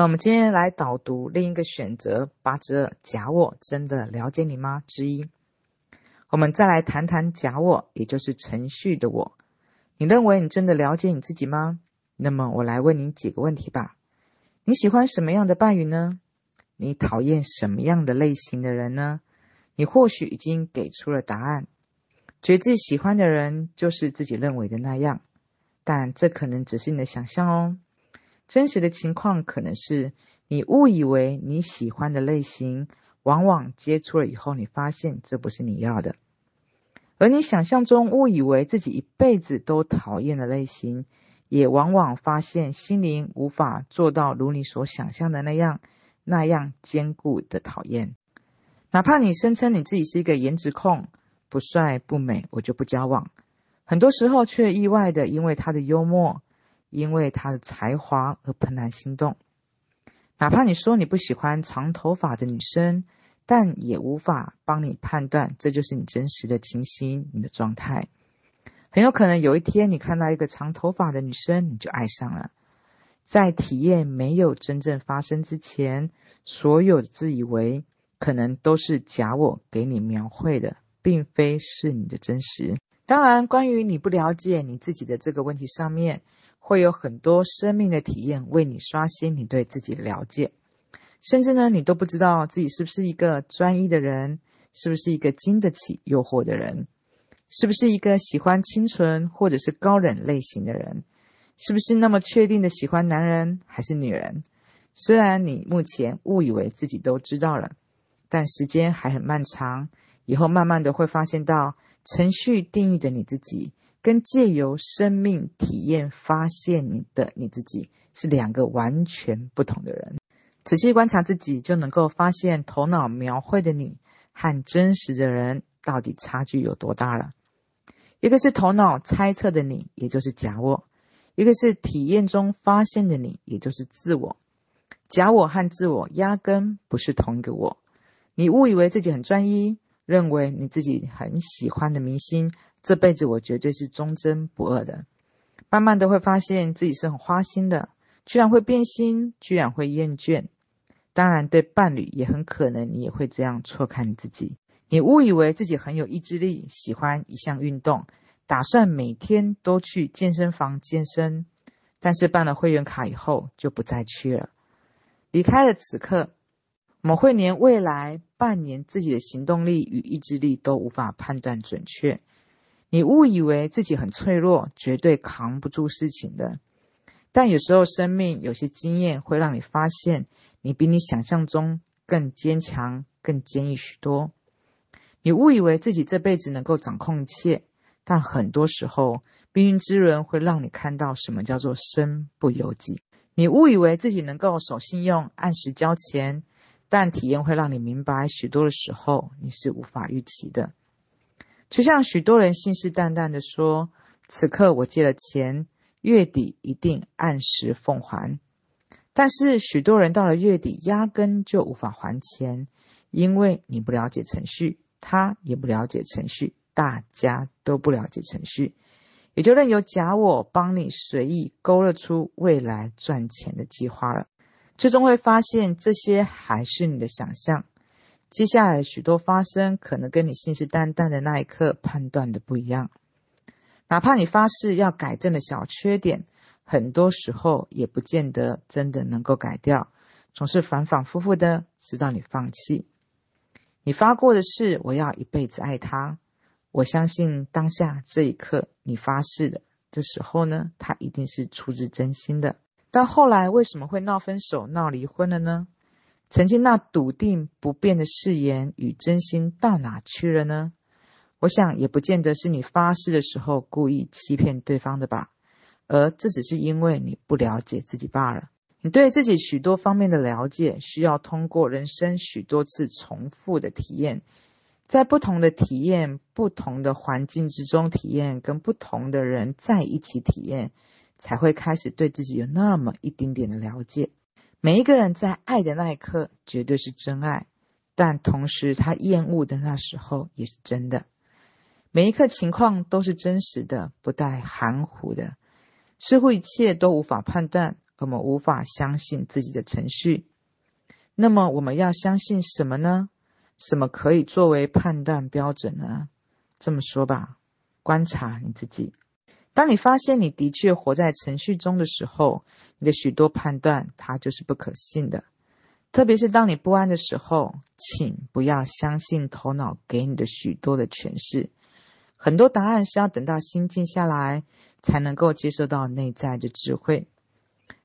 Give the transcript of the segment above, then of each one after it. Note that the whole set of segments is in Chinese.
那我们今天来导读另一个选择八之二：假我真的了解你吗？之一。我们再来谈谈假我，也就是程序的我。你认为你真的了解你自己吗？那么我来问你几个问题吧。你喜欢什么样的伴侣呢？你讨厌什么样的类型的人呢？你或许已经给出了答案，觉得自己喜欢的人就是自己认为的那样，但这可能只是你的想象哦。真实的情况可能是你误以为你喜欢的类型，往往接触了以后，你发现这不是你要的；而你想象中误以为自己一辈子都讨厌的类型，也往往发现心灵无法做到如你所想象的那样。那样坚固的讨厌，哪怕你声称你自己是一个颜值控，不帅不美，我就不交往。很多时候却意外的因为他的幽默，因为他的才华而怦然心动。哪怕你说你不喜欢长头发的女生，但也无法帮你判断这就是你真实的情形，你的状态。很有可能有一天你看到一个长头发的女生，你就爱上了。在体验没有真正发生之前，所有的自以为可能都是假我给你描绘的，并非是你的真实。当然，关于你不了解你自己的这个问题上面，会有很多生命的体验为你刷新你对自己的了解，甚至呢，你都不知道自己是不是一个专一的人，是不是一个经得起诱惑的人，是不是一个喜欢清纯或者是高冷类型的人。是不是那么确定的喜欢男人还是女人？虽然你目前误以为自己都知道了，但时间还很漫长，以后慢慢的会发现到程序定义的你自己，跟借由生命体验发现你的你自己是两个完全不同的人。仔细观察自己，就能够发现头脑描绘的你和真实的人到底差距有多大了。一个是头脑猜测的你，也就是假我。一个是体验中发现的你，也就是自我。假我和自我压根不是同一个我。你误以为自己很专一，认为你自己很喜欢的明星，这辈子我绝对是忠贞不二的。慢慢的会发现自己是很花心的，居然会变心，居然会厌倦。当然，对伴侣也很可能你也会这样错看自己。你误以为自己很有意志力，喜欢一项运动。打算每天都去健身房健身，但是办了会员卡以后就不再去了。离开了此刻，我们会连未来半年自己的行动力与意志力都无法判断准确。你误以为自己很脆弱，绝对扛不住事情的。但有时候生命有些经验会让你发现，你比你想象中更坚强、更坚毅许多。你误以为自己这辈子能够掌控一切。但很多时候，命运之轮会让你看到什么叫做身不由己。你误以为自己能够守信用、按时交钱，但体验会让你明白，许多的时候你是无法预期的。就像许多人信誓旦旦的说：“此刻我借了钱，月底一定按时奉还。”但是许多人到了月底，压根就无法还钱，因为你不了解程序，他也不了解程序。大家都不了解程序，也就任由假我帮你随意勾勒出未来赚钱的计划了。最终会发现这些还是你的想象。接下来许多发生可能跟你信誓旦旦的那一刻判断的不一样。哪怕你发誓要改正的小缺点，很多时候也不见得真的能够改掉，总是反反复复的，直到你放弃。你发过的誓，我要一辈子爱他。我相信当下这一刻你发誓的，这时候呢，他一定是出自真心的。但后来为什么会闹分手、闹离婚了呢？曾经那笃定不变的誓言与真心到哪去了呢？我想也不见得是你发誓的时候故意欺骗对方的吧，而这只是因为你不了解自己罢了。你对自己许多方面的了解，需要通过人生许多次重复的体验。在不同的体验、不同的环境之中体验，跟不同的人在一起体验，才会开始对自己有那么一丁点的了解。每一个人在爱的那一刻绝对是真爱，但同时他厌恶的那时候也是真的。每一刻情况都是真实的，不带含糊的。似乎一切都无法判断，我们无法相信自己的程序。那么我们要相信什么呢？什么可以作为判断标准呢？这么说吧，观察你自己。当你发现你的确活在程序中的时候，你的许多判断它就是不可信的。特别是当你不安的时候，请不要相信头脑给你的许多的诠释。很多答案是要等到心静下来，才能够接受到内在的智慧。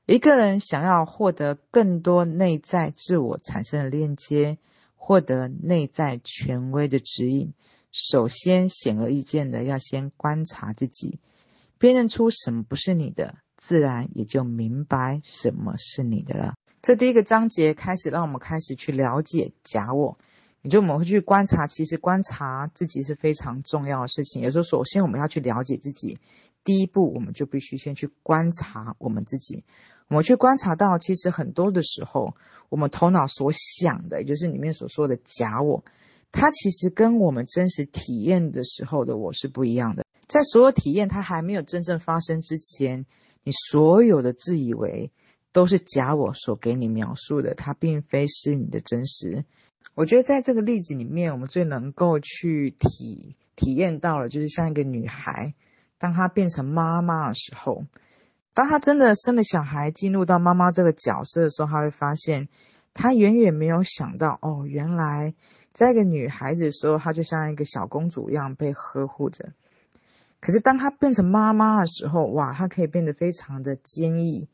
一个人想要获得更多内在自我产生的链接，获得内在权威的指引，首先显而易见的要先观察自己，辨认出什么不是你的，自然也就明白什么是你的了。这第一个章节开始，让我们开始去了解假我，也就我们会去观察。其实观察自己是非常重要的事情。也就是，首先我们要去了解自己，第一步我们就必须先去观察我们自己。我们去观察到，其实很多的时候，我们头脑所想的，也就是里面所说的假我，它其实跟我们真实体验的时候的我是不一样的。在所有体验它还没有真正发生之前，你所有的自以为。都是假我所给你描述的，它并非是你的真实。我觉得在这个例子里面，我们最能够去体体验到了，就是像一个女孩，当她变成妈妈的时候，当她真的生了小孩，进入到妈妈这个角色的时候，她会发现，她远远没有想到，哦，原来在一个女孩子的时候，她就像一个小公主一样被呵护着。可是当她变成妈妈的时候，哇，她可以变得非常的坚毅。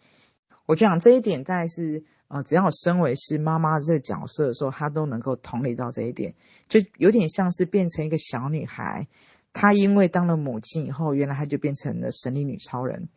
我就想这一点，在是呃，只要我身为是妈妈这个角色的时候，她都能够同理到这一点，就有点像是变成一个小女孩。她因为当了母亲以后，原来她就变成了神力女超人。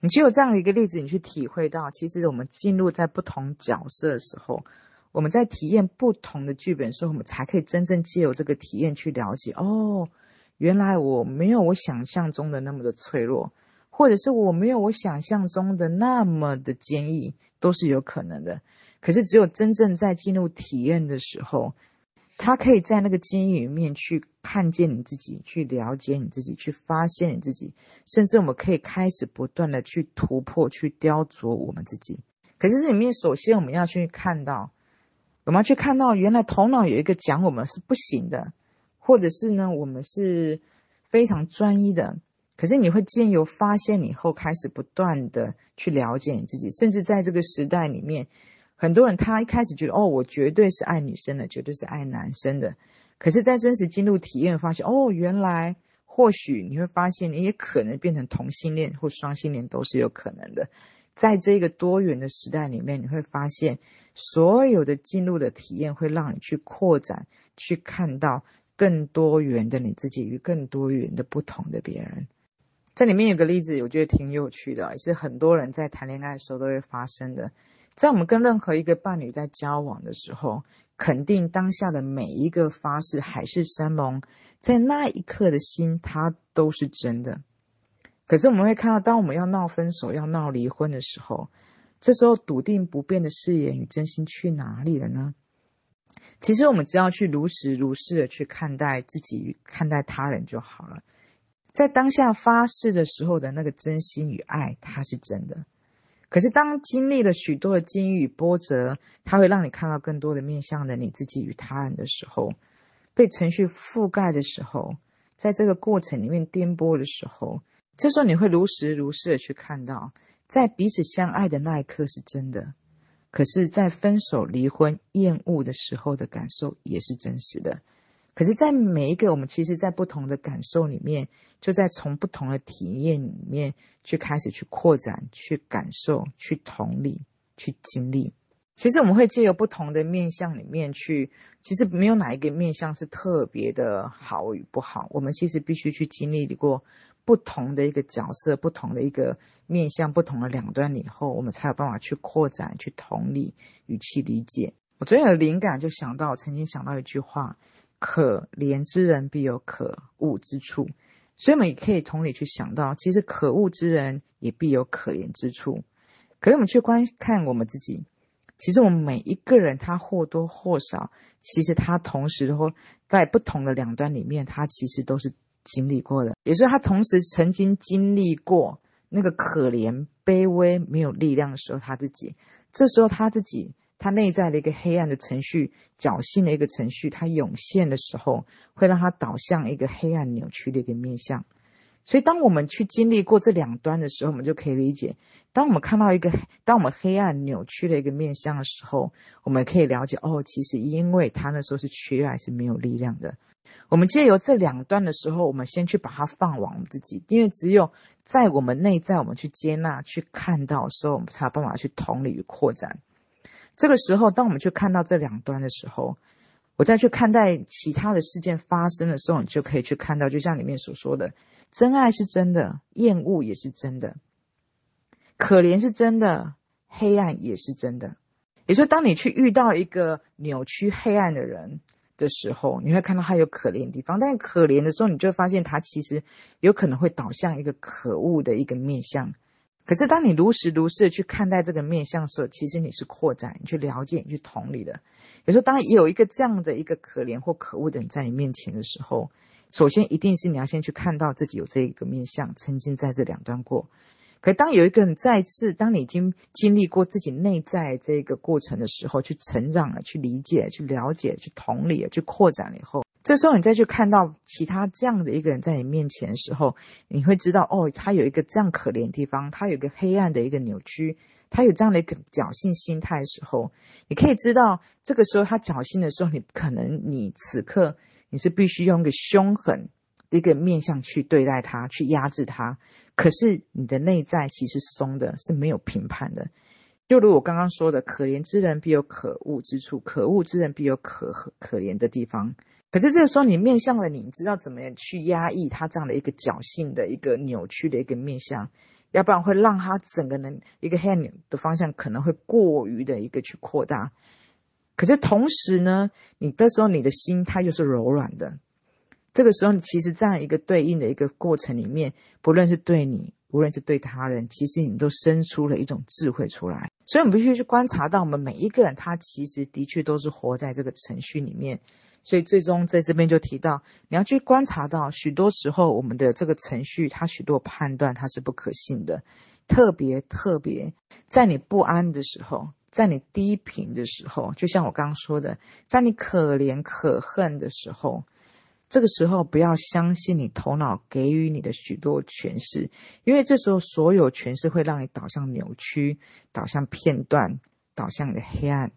你就有这样的一个例子，你去体会到，其实我们进入在不同角色的时候，我们在体验不同的剧本的时候，我们才可以真正借由这个体验去了解，哦，原来我没有我想象中的那么的脆弱。或者是我没有我想象中的那么的坚毅，都是有可能的。可是只有真正在进入体验的时候，他可以在那个坚毅里面去看见你自己，去了解你自己，去发现你自己，甚至我们可以开始不断的去突破，去雕琢我们自己。可是这里面，首先我们要去看到，我们要去看到，原来头脑有一个讲我们是不行的，或者是呢，我们是非常专一的。可是你会借由发现以后，开始不断的去了解你自己，甚至在这个时代里面，很多人他一开始觉得哦，我绝对是爱女生的，绝对是爱男生的。可是，在真实进入体验，发现哦，原来或许你会发现，你也可能变成同性恋或双性恋都是有可能的。在这个多元的时代里面，你会发现，所有的进入的体验会让你去扩展，去看到更多元的你自己与更多元的不同的别人。这里面有个例子，我觉得挺有趣的，也是很多人在谈恋爱的时候都会发生的。在我们跟任何一个伴侣在交往的时候，肯定当下的每一个发誓海誓山盟，在那一刻的心，它都是真的。可是我们会看到，当我们要闹分手、要闹离婚的时候，这时候笃定不变的誓言与真心去哪里了呢？其实我们只要去如实如是的去看待自己看待他人就好了。在当下发誓的时候的那个真心与爱，它是真的。可是当经历了许多的境遇波折，它会让你看到更多的面向的你自己与他人的时候，被程序覆盖的时候，在这个过程里面颠簸的时候，这时候你会如实如是的去看到，在彼此相爱的那一刻是真的，可是，在分手、离婚、厌恶的时候的感受也是真实的。可是，在每一个我们其实，在不同的感受里面，就在从不同的体验里面去开始去扩展、去感受、去同理、去经历。其实我们会借由不同的面向里面去，其实没有哪一个面向是特别的好与不好。我们其实必须去经历过不同的一个角色、不同的一个面向、不同的两端以后，我们才有办法去扩展、去同理与去理解。我昨天有灵感，就想到曾经想到一句话。可怜之人必有可恶之处，所以我们也可以同理去想到，其实可恶之人也必有可怜之处。可是我们去观看我们自己，其实我们每一个人，他或多或少，其实他同时或在不同的两端里面，他其实都是经历过的，也是他同时曾经经历过那个可怜、卑微、没有力量的时候，他自己，这时候他自己，他内在的一个黑暗的程序、侥幸的一个程序，他涌现的时候，会让他导向一个黑暗扭曲的一个面向。所以，当我们去经历过这两端的时候，我们就可以理解，当我们看到一个，当我们黑暗扭曲的一个面向的时候，我们可以了解，哦，其实因为他那时候是缺爱，是没有力量的。我们借由这两端的时候，我们先去把它放往我们自己，因为只有在我们内在，我们去接纳、去看到的时候，我们才有办法去同理与扩展。这个时候，当我们去看到这两端的时候，我再去看待其他的事件发生的时候，你就可以去看到，就像里面所说的。真爱是真的，厌恶也是真的，可怜是真的，黑暗也是真的。也就是，当你去遇到一个扭曲黑暗的人的时候，你会看到他有可怜的地方，但可怜的时候，你就发现他其实有可能会导向一个可恶的一个面向。可是，当你如实如是的去看待这个面向的时候，其实你是扩展，你去了解，你去同理的。有时候，当有一个这样的一个可怜或可恶的人在你面前的时候，首先，一定是你要先去看到自己有这一个面向，曾经在这两端过。可当有一个人再次，当你已经经历过自己内在这个过程的时候，去成长了，去理解，去了解，去同理，去扩展了以后，这时候你再去看到其他这样的一个人在你面前的时候，你会知道，哦，他有一个这样可怜的地方，他有一个黑暗的一个扭曲，他有这样的一个侥幸心态的时候，你可以知道，这个时候他侥幸的时候，你可能你此刻。你是必须用一个凶狠一个面向去对待他，去压制他。可是你的内在其实松的，是没有评判的。就如我刚刚说的，可怜之人必有可恶之处，可恶之人必有可可怜的地方。可是这个时候，你面向了你，知道怎么样去压抑他这样的一个侥幸的一个扭曲的一个面向，要不然会让他整个人一个黑暗的方向可能会过于的一个去扩大。可是同时呢，你的时候你的心它又是柔软的。这个时候，你其实这样一个对应的一个过程里面，不论是对你，无论是对他人，其实你都生出了一种智慧出来。所以，我们必须去观察到，我们每一个人他其实的确都是活在这个程序里面。所以，最终在这边就提到，你要去观察到，许多时候我们的这个程序，它许多判断它是不可信的，特别特别在你不安的时候。在你低频的时候，就像我刚刚说的，在你可怜可恨的时候，这个时候不要相信你头脑给予你的许多诠释，因为这时候所有诠释会让你导向扭曲、导向片段、导向你的黑暗。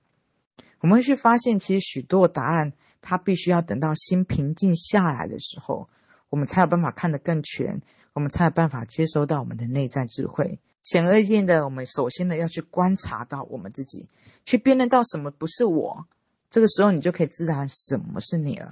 我们会去发现，其实许多答案，它必须要等到心平静下来的时候，我们才有办法看得更全，我们才有办法接收到我们的内在智慧。显而易见的，我们首先呢要去观察到我们自己，去辨认到什么不是我，这个时候你就可以知道什么是你了。